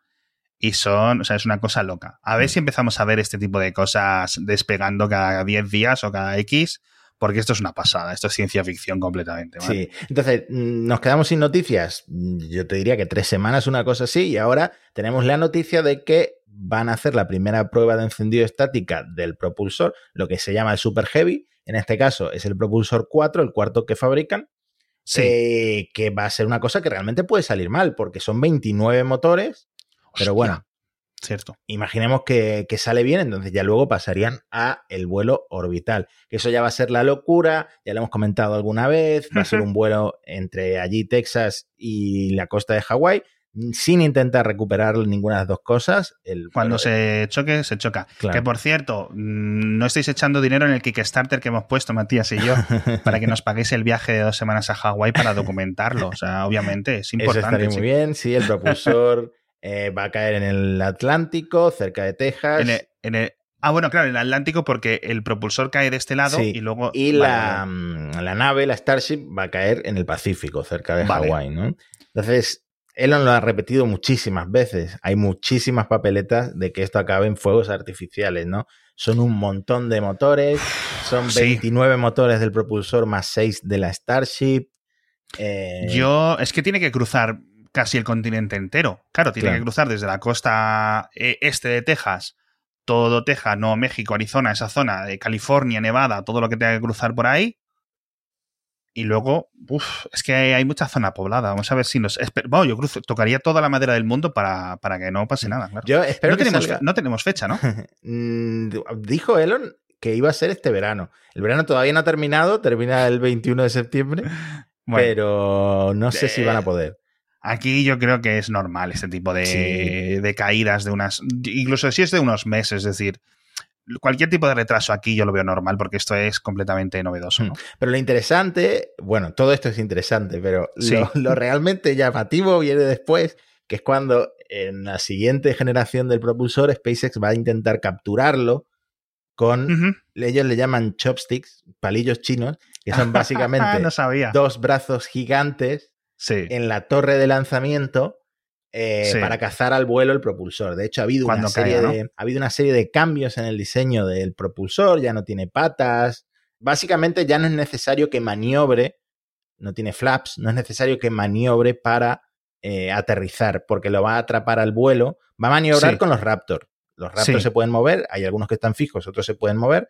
y son, o sea, es una cosa loca. A Mm. ver si empezamos a ver este tipo de cosas despegando cada 10 días o cada X, porque esto es una pasada. Esto es ciencia ficción completamente. ¿vale? Sí, entonces mm, nos quedamos sin noticias. Yo te diría que tres semanas, una cosa así, y ahora tenemos la noticia de que van a hacer la primera prueba de encendido estática del propulsor, lo que se llama el Super Heavy. En este caso es el propulsor 4, el cuarto que fabrican, Sí. eh, que va a ser una cosa que realmente puede salir mal, porque son 29 motores, pero bueno, Cierto. imaginemos que, que sale bien, entonces ya luego pasarían a el vuelo orbital. Que eso ya va a ser la locura, ya lo hemos comentado alguna vez, va a ser un vuelo entre allí Texas y la costa de Hawái, sin intentar recuperar ninguna de las dos cosas. El, Cuando se choque, se choca. Claro. Que por cierto, mm, no estáis echando dinero en el Kickstarter que hemos puesto, Matías y yo, para que nos paguéis el viaje de dos semanas a Hawái para documentarlo. O sea, obviamente es Eso importante. estaría muy bien, sí, el propulsor eh, va a caer en el Atlántico, cerca de Texas. En el- en el- ah, bueno, claro, en el Atlántico porque el propulsor cae de este lado Sí, y luego... Y Vale, la, vale. mm, la nave, la Starship, va a caer en el Pacífico, cerca de Vale. Hawái, ¿no? Entonces, Elon lo ha repetido muchísimas veces. Hay muchísimas papeletas de que esto acabe en fuegos artificiales, ¿no? Son un montón de motores, son Sí. 29 motores del propulsor más 6 de la Starship. Eh, Yo, es que tiene que cruzar casi el continente entero. Claro, tiene Claro. que cruzar desde la costa eh, este de Texas, todo Texas, no México, Arizona, esa zona de California, Nevada, todo lo que tenga que cruzar por ahí. Y luego, uff, es que hay, hay mucha zona poblada. Vamos a ver si nos. Bueno, yo cruzo, tocaría toda la madera del mundo para, para que no pase nada, claro. Yo espero no, que tenemos, salga- no tenemos fecha, ¿no? Mm, Dijo Elon que iba a ser este verano. El verano todavía no ha terminado, termina el 21 de septiembre, Bueno, pero no sé si van a eh, poder. Aquí yo creo que es normal este tipo de, Sí. de caídas de unas. Incluso si es de unos meses, es decir, cualquier tipo de retraso aquí yo lo veo normal porque esto es completamente novedoso. ¿no? Pero lo interesante, bueno, todo esto es interesante, pero Sí. lo, lo realmente llamativo viene después, que es cuando en la siguiente generación del propulsor SpaceX va a intentar capturarlo con, ellos le llaman chopsticks, palillos chinos, que son básicamente no dos brazos gigantes Sí. en la torre de lanzamiento eh, Sí. para cazar al vuelo el propulsor. De hecho, ha habido, una serie caiga, ¿no? de, ha habido una serie de cambios en el diseño del propulsor, ya no tiene patas. Básicamente ya no es necesario que maniobre, no tiene flaps, no es necesario que maniobre para eh, aterrizar, porque lo va a atrapar al vuelo. Va a maniobrar Sí. con los Raptor. Los Raptor se pueden mover, hay algunos que están fijos, otros se pueden mover.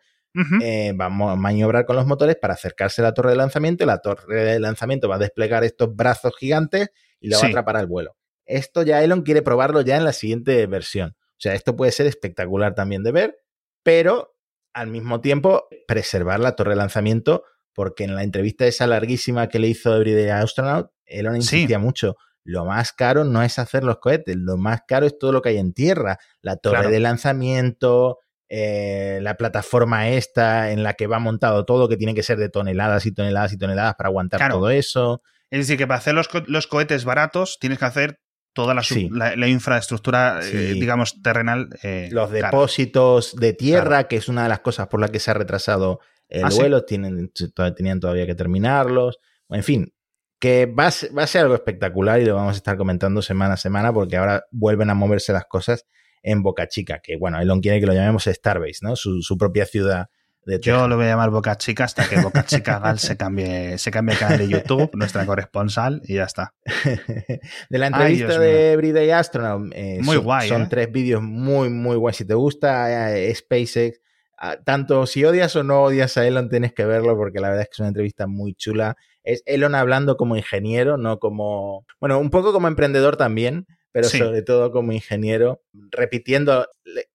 Eh, va a maniobrar con los motores para acercarse a la torre de lanzamiento y la torre de lanzamiento va a desplegar estos brazos gigantes y lo va Sí. a atrapar al vuelo. Esto ya Elon quiere probarlo ya en la siguiente versión. O sea, esto puede ser espectacular también de ver, pero al mismo tiempo preservar la torre de lanzamiento porque en la entrevista esa larguísima que le hizo Everyday Astronaut, Elon Sí. insistía mucho. Lo más caro no es hacer los cohetes, lo más caro es todo lo que hay en tierra, la torre Claro. de lanzamiento, eh, la plataforma esta en la que va montado todo, que tiene que ser de toneladas y toneladas y toneladas para aguantar todo eso. Es decir, que para hacer los, los cohetes baratos tienes que hacer toda la, infraestructura, eh, digamos, terrenal. Eh, los depósitos de tierra, que es una de las cosas por las que se ha retrasado el ah, vuelo, tienen, tenían todavía que terminarlos. En fin, que va a, ser, algo espectacular y lo vamos a estar comentando semana a semana porque ahora vuelven a moverse las cosas en Boca Chica, que bueno, Elon quiere que lo llamemos Starbase, ¿no? Su, propia ciudad yo lo voy a llamar Boca Chica hasta que Boca Chica Gal se cambie, se cambie el canal de YouTube, nuestra corresponsal, y ya está. de la entrevista de Everyday Astronaut. Eh, muy son, guay. Son ¿eh? tres vídeos muy, muy guay. Si te gusta eh, SpaceX, ah, tanto si odias o no odias a Elon, tienes que verlo porque la verdad es que es una entrevista muy chula. Es Elon hablando como ingeniero, no como. Bueno, un poco como emprendedor también, pero sobre todo como ingeniero, repitiendo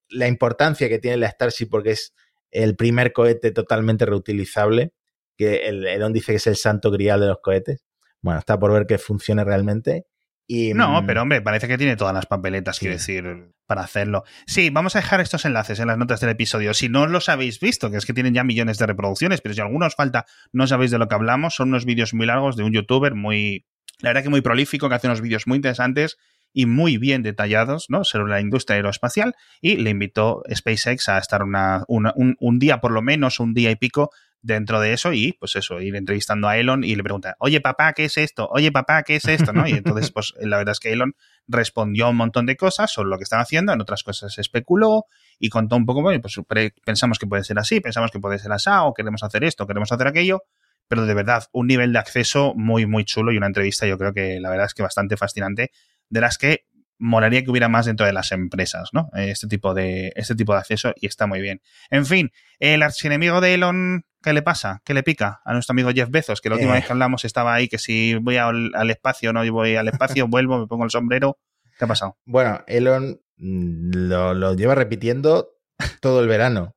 la importancia que tiene la Starship porque es el primer cohete totalmente reutilizable, que el Elon dice que es el santo grial de los cohetes. Bueno, está por ver que funcione realmente. Y, no, mm, pero hombre, parece que tiene todas las papeletas, quiero decir, para hacerlo. Sí, vamos a dejar estos enlaces en las notas del episodio. Si no los habéis visto, que es que tienen ya millones de reproducciones, pero si alguno os falta, no sabéis de lo que hablamos, son unos vídeos muy largos de un youtuber muy, la verdad que muy prolífico, que hace unos vídeos muy interesantes y muy bien detallados ¿no? sobre la industria aeroespacial y le invitó SpaceX a estar una, un, día por lo menos, un día y pico dentro de eso y pues eso, ir entrevistando a Elon y le pregunta, oye papá, ¿qué es esto? Oye papá, ¿qué es esto? ¿no? Y entonces pues la verdad es que Elon respondió un montón de cosas sobre lo que están haciendo, en otras cosas especuló y contó un poco, bueno, pues pensamos que puede ser así, pensamos que puede ser así, o queremos hacer esto, queremos hacer aquello, pero de verdad, un nivel de acceso muy, muy chulo y una entrevista yo creo que la verdad es que bastante fascinante de las que molaría que hubiera más dentro de las empresas, ¿no? Este tipo de, este tipo de acceso y está muy bien. En fin, el archienemigo de Elon, ¿qué le pasa? ¿Qué le pica a nuestro amigo Jeff Bezos? Que la última eh. vez que hablamos estaba ahí, que si voy al, espacio, no voy al espacio, vuelvo, me pongo el sombrero. ¿Qué ha pasado? Bueno, Elon mm, lo, lo lleva repitiendo todo el verano.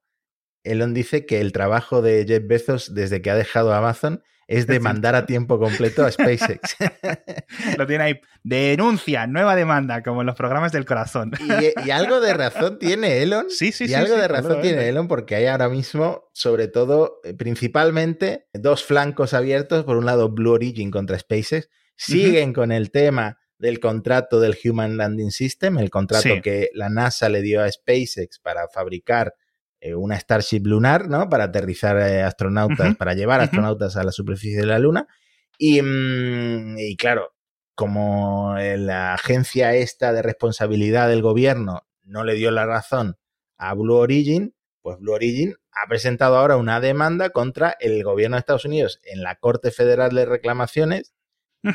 Elon dice que el trabajo de Jeff Bezos desde que ha dejado Amazon es de mandar a tiempo completo a SpaceX. Lo tiene ahí. Denuncia, nueva demanda, como en los programas del corazón. Y, algo de razón tiene Elon. Sí, sí, y sí. algo de razón tiene Elon porque hay ahora mismo, sobre todo, eh, principalmente, dos flancos abiertos. Por un lado, Blue Origin contra SpaceX. Siguen con el tema del contrato del Human Landing System, el contrato que la NASA le dio a SpaceX para fabricar eh, una Starship lunar, ¿no? Para aterrizar eh, astronautas, para llevar astronautas a la superficie de la Luna. Y, mm, y claro, como la agencia esta de responsabilidad del gobierno no le dio la razón a Blue Origin, pues Blue Origin ha presentado ahora una demanda contra el gobierno de Estados Unidos en la Corte Federal de Reclamaciones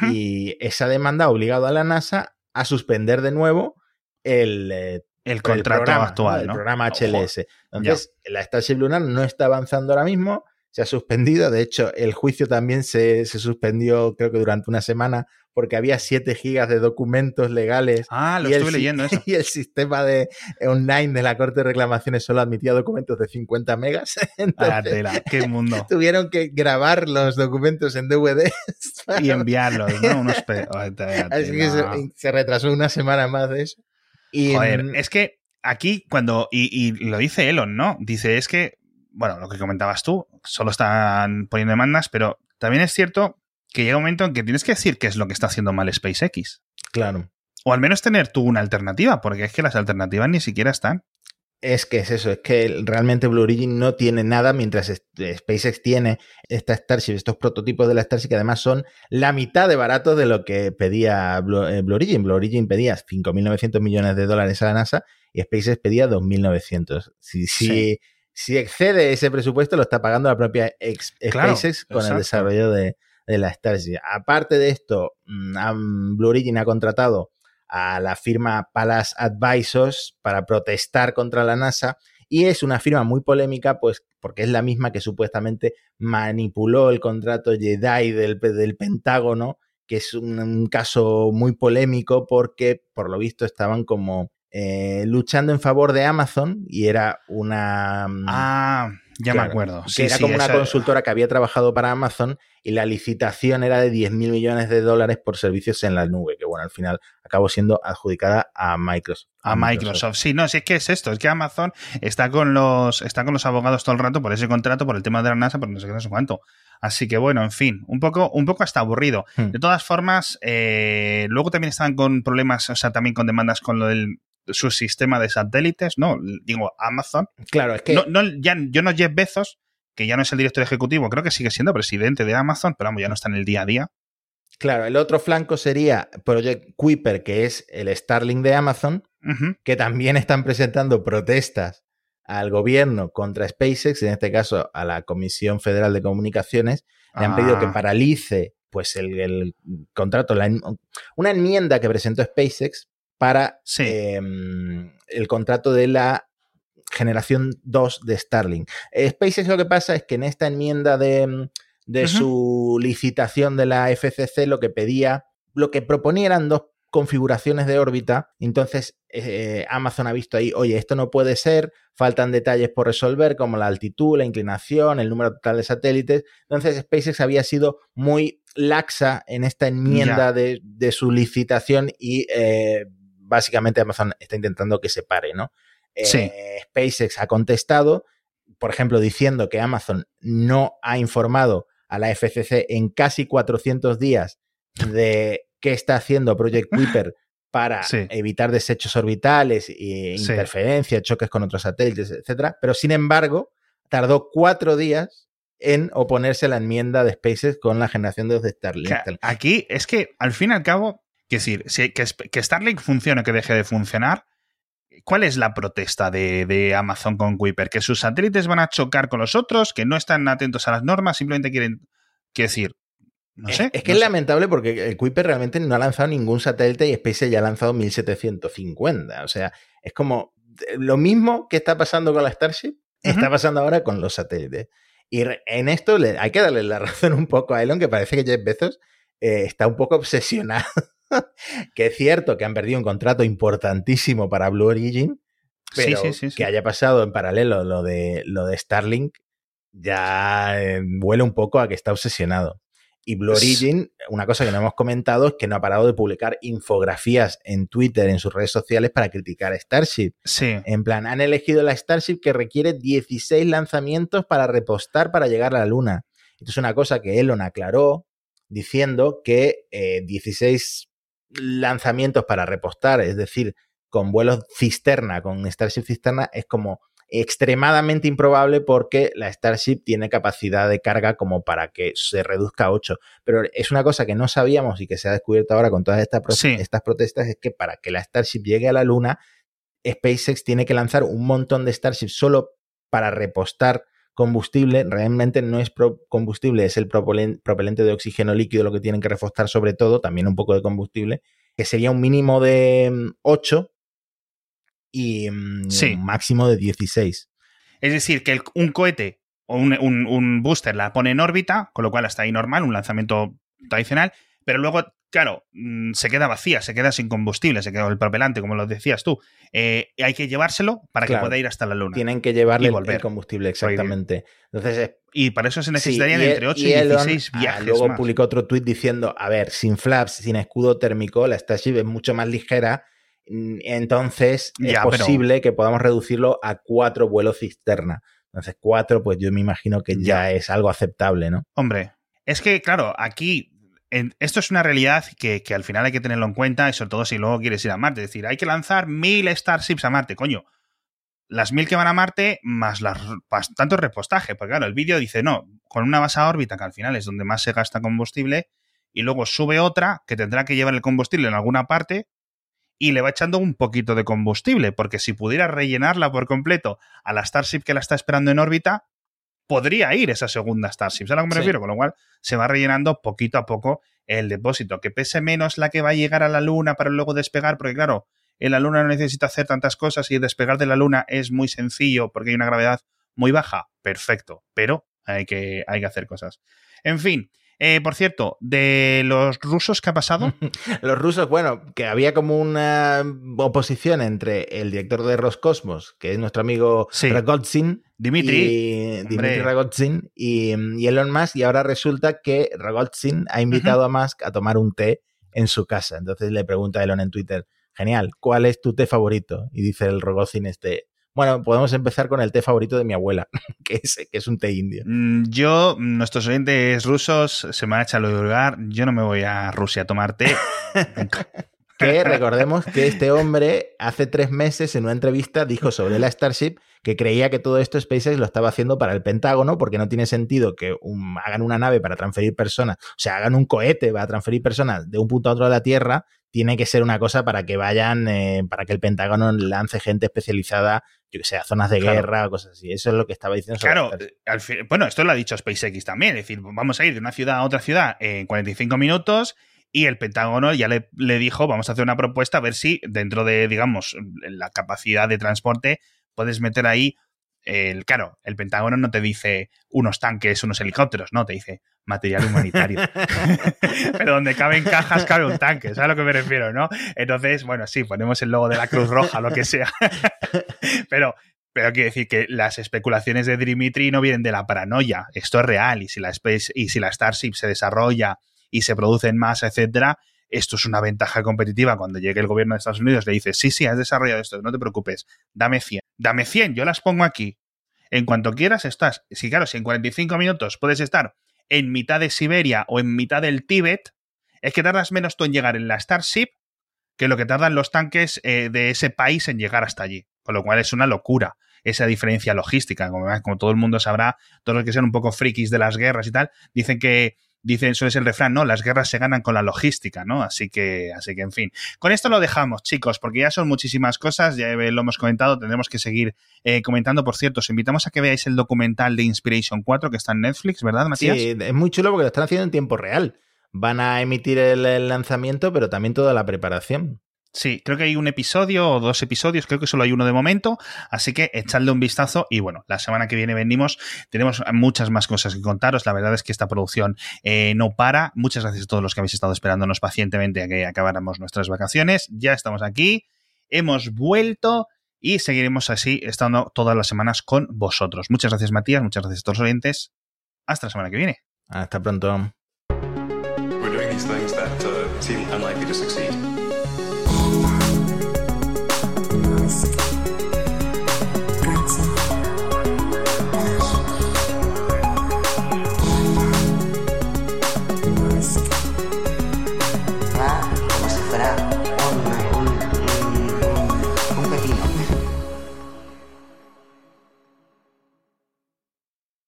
y esa demanda ha obligado a la NASA a suspender de nuevo el eh, el contrato actual, El programa HLS. Entonces, la Starship Lunar no está avanzando ahora mismo, se ha suspendido. De hecho, el juicio también se, se suspendió, creo que durante una semana, porque había 7 gigas de documentos legales. Ah, lo estuve leyendo eso. Y el sistema de online de la Corte de Reclamaciones solo admitía documentos de 50 megas. Entonces, qué mundo. Tuvieron que grabar los documentos en DVD. Y enviarlos, ¿no? Unos Así que se, se retrasó una semana más de eso. Y, Joder, es que aquí cuando, y, lo dice Elon, ¿no? Dice, es que, bueno, lo que comentabas tú, solo están poniendo demandas, pero también es cierto que llega un momento en que tienes que decir qué es lo que está haciendo mal SpaceX. Claro. O al menos tener tú una alternativa, porque es que las alternativas ni siquiera están. Es que es eso, es que realmente Blue Origin no tiene nada, mientras SpaceX tiene esta Starship, estos prototipos de la Starship que además son la mitad de baratos de lo que pedía Blue, eh, Origin. Blue Origin pedía 5.900 millones de dólares a la NASA y SpaceX pedía 2.900. Si, si, si, excede ese presupuesto, lo está pagando la propia SpaceX con el desarrollo de, de, la Starship. Aparte de esto, mm, Blue Origin ha contratado a la firma Palace Advisors para protestar contra la NASA. Y es una firma muy polémica pues porque es la misma que supuestamente manipuló el contrato Jedi del, del Pentágono que es un, caso muy polémico porque por lo visto estaban como eh, luchando en favor de Amazon y era una... Mm, ah, Ya me acuerdo. que era como una consultora que había trabajado para Amazon y la licitación era de 10 mil millones de dólares por servicios en la nube, que bueno, al final acabó siendo adjudicada a Microsoft. A Microsoft, sí, no, sí, es que es esto, es que Amazon está con los, está con los abogados todo el rato por ese contrato, por el tema de la NASA, por no sé qué, no sé cuánto. Así que bueno, en fin, un poco, un poco hasta aburrido. Hmm. De todas formas, eh, luego también estaban con problemas, o sea, también con demandas con lo del su sistema de satélites, ¿no? Digo, Amazon. Claro, es que. No, no, ya, yo no Jeff Bezos, que ya no es el director ejecutivo, creo que sigue siendo presidente de Amazon, pero vamos, ya no está en el día a día. Claro, el otro flanco sería Project Kuiper, que es el Starlink de Amazon, que también están presentando protestas al gobierno contra SpaceX, en este caso a la Comisión Federal de Comunicaciones, le han pedido que ah. paralice pues el, contrato, una enmienda que presentó SpaceX para em, el contrato de la generación 2 de Starlink. SpaceX lo que pasa es que en esta enmienda de, em, su licitación de la FCC lo que pedía, lo que proponía eran dos configuraciones de órbita. Entonces eh, Amazon ha visto ahí, oye, esto no puede ser, faltan detalles por resolver como la altitud, la inclinación, el número total de satélites. Entonces SpaceX había sido muy laxa en esta enmienda de, su licitación y eh, básicamente Amazon está intentando que se pare, ¿no? Eh, SpaceX ha contestado, por ejemplo, diciendo que Amazon no ha informado a la FCC en casi 400 días de qué está haciendo Project Kuiper para evitar desechos orbitales, e interferencias, choques con otros satélites, etcétera. Pero sin embargo, tardó cuatro días en oponerse a la enmienda de SpaceX con la generación de Starlink. Aquí es que, al fin y al cabo, decir, si, que, que Starlink funcione o que deje de funcionar, ¿cuál es la protesta de, Amazon con Kuiper? ¿Que sus satélites van a chocar con los otros? ¿Que no están atentos a las normas? Simplemente quieren. Decir. No sé. Es, que es lamentable porque el Kuiper realmente no ha lanzado ningún satélite y SpaceX ya ha lanzado 1750. O sea, es como lo mismo que está pasando con la Starship, está pasando ahora con los satélites. Y en esto hay que darle la razón un poco a Elon, que parece que Jeff Bezos eh, está un poco obsesionado que es cierto que han perdido un contrato importantísimo para Blue Origin, pero que haya pasado en paralelo lo de, lo de Starlink ya eh, huele un poco a que está obsesionado. Y Blue Origin, una cosa que no hemos comentado es que no ha parado de publicar infografías en Twitter, en sus redes sociales, para criticar a Starship. Sí. En plan, han elegido la Starship que requiere 16 lanzamientos para repostar para llegar a la Luna. Esto es una cosa que Elon aclaró diciendo que 16 eh, lanzamientos para repostar, es decir, con vuelos cisterna, con Starship cisterna, es como extremadamente improbable porque la Starship tiene capacidad de carga como para que se reduzca a 8. Pero es una cosa que no sabíamos y que se ha descubierto ahora con todas estas, estas protestas, es que para que la Starship llegue a la Luna, SpaceX tiene que lanzar un montón de Starships solo para repostar combustible, realmente no es combustible, es el propelente de oxígeno líquido lo que tienen que reforzar sobre todo, también un poco de combustible, que sería un mínimo de 8 mm, y mm, un máximo de 16. Es decir, que un cohete o un, un, booster la pone en órbita, con lo cual está ahí normal, un lanzamiento tradicional, pero luego claro, mm, se queda vacía, se queda sin combustible, se queda el propelante, como lo decías tú. Eh, hay que llevárselo para que pueda ir hasta la luna. Tienen que llevarle el combustible, exactamente. Entonces, y para eso se necesitarían entre 8 y, 16 ah, viajes. luego publicó otro tuit diciendo: A ver, sin flaps, sin escudo térmico, la Starship es mucho más ligera. Mm, entonces es posible que podamos reducirlo a cuatro vuelos cisterna. Entonces, cuatro, pues yo me imagino que ya es algo aceptable, ¿no? Hombre, es que, claro, aquí esto es una realidad que, al final hay que tenerlo en cuenta y sobre todo si luego quieres ir a Marte. Es decir, hay que lanzar mil Starships a Marte, coño. Las mil que van a Marte más las, tanto repostaje, porque claro, el vídeo dice, no, con una base a órbita que al final es donde más se gasta combustible y luego sube otra que tendrá que llevar el combustible en alguna parte y le va echando un poquito de combustible, porque si pudiera rellenarla por completo a la Starship que la está esperando en órbita, podría ir esa segunda Starship. ¿Sabes a lo que me refiero? Con lo cual se va rellenando poquito a poco el depósito. Que pese menos la que va a llegar a la Luna para luego despegar, porque claro, en la Luna no necesita hacer tantas cosas y despegar de la Luna es muy sencillo porque hay una gravedad muy baja. Perfecto, pero hay que, hay que hacer cosas. En fin, Eh, por cierto, de los rusos, ¿qué ha pasado? los rusos, bueno, que había como una oposición entre el director de Roscosmos, que es nuestro amigo Sí. Dimitri. y. Dimitri Rogozin y, y Elon Musk, y ahora resulta que Rogozin ha invitado a Musk a tomar un té en su casa. Entonces le pregunta a Elon en Twitter, genial, ¿cuál es tu té favorito? Y dice el Rogozin este, bueno, podemos empezar con el té favorito de mi abuela, que es, que es un té indio. Mm, Yo, nuestros oyentes rusos se me ha echado el lugar. Yo no me voy a Rusia a tomar té. Que recordemos que este hombre hace tres meses en una entrevista dijo sobre la Starship que creía que todo esto SpaceX lo estaba haciendo para el Pentágono porque no tiene sentido que un- hagan una nave para transferir personas, o sea, hagan un cohete para transferir personas de un punto a otro de la Tierra, tiene que ser una cosa para que vayan, eh, para que el Pentágono lance gente especializada, yo que sé, a zonas de Claro. guerra o cosas así. Eso es lo que estaba diciendo. Claro, eh, al fin- bueno, esto lo ha dicho SpaceX también. Es decir, vamos a ir de una ciudad a otra ciudad en 45 minutos y el Pentágono ya le, le dijo, vamos a hacer una propuesta a ver si dentro de, digamos, la capacidad de transporte puedes meter ahí, el, claro, el Pentágono no te dice unos tanques, unos helicópteros, no, te dice material humanitario. Pero donde caben cajas, cabe un tanque, ¿sabes a lo que me refiero, no? Entonces, bueno, sí, ponemos el logo de la Cruz Roja, lo que sea. Pero, pero quiero decir que las especulaciones de Dimitri no vienen de la paranoia. Esto es real. Y si la Space, y si la Starship se desarrolla y se produce en masa, etcétera, esto es una ventaja competitiva. Cuando llegue el gobierno de Estados Unidos, le dice, sí, sí, has desarrollado esto, no te preocupes, dame 100. Dame 100, yo las pongo aquí. En cuanto quieras, estás. Si claro, si en 45 minutos puedes estar en mitad de Siberia o en mitad del Tíbet, es que tardas menos tú en llegar en la Starship que lo que tardan los tanques eh, de ese país en llegar hasta allí. Con lo cual es una locura esa diferencia logística. Como, como todo el mundo sabrá, todos los que sean un poco frikis de las guerras y tal, dicen que dicen, eso es el refrán, no, las guerras se ganan con la logística, ¿no? Así que, así que, en fin. Con esto lo dejamos, chicos, porque ya son muchísimas cosas, ya lo hemos comentado, tendremos que seguir eh, comentando. Por cierto, os invitamos a que veáis el documental de Inspiration 4 que está en Netflix, ¿verdad, Matías? Sí, es muy chulo porque lo están haciendo en tiempo real. Van a emitir el, el lanzamiento, pero también toda la preparación. Sí, creo que hay un episodio o dos episodios, creo que solo hay uno de momento, así que echadle un vistazo y bueno, la semana que viene venimos, tenemos muchas más cosas que contaros, la verdad es que esta producción eh, no para, muchas gracias a todos los que habéis estado esperándonos pacientemente a que acabáramos nuestras vacaciones, ya estamos aquí, hemos vuelto y seguiremos así estando todas las semanas con vosotros. Muchas gracias Matías, muchas gracias a todos los oyentes, hasta la semana que viene. Hasta pronto.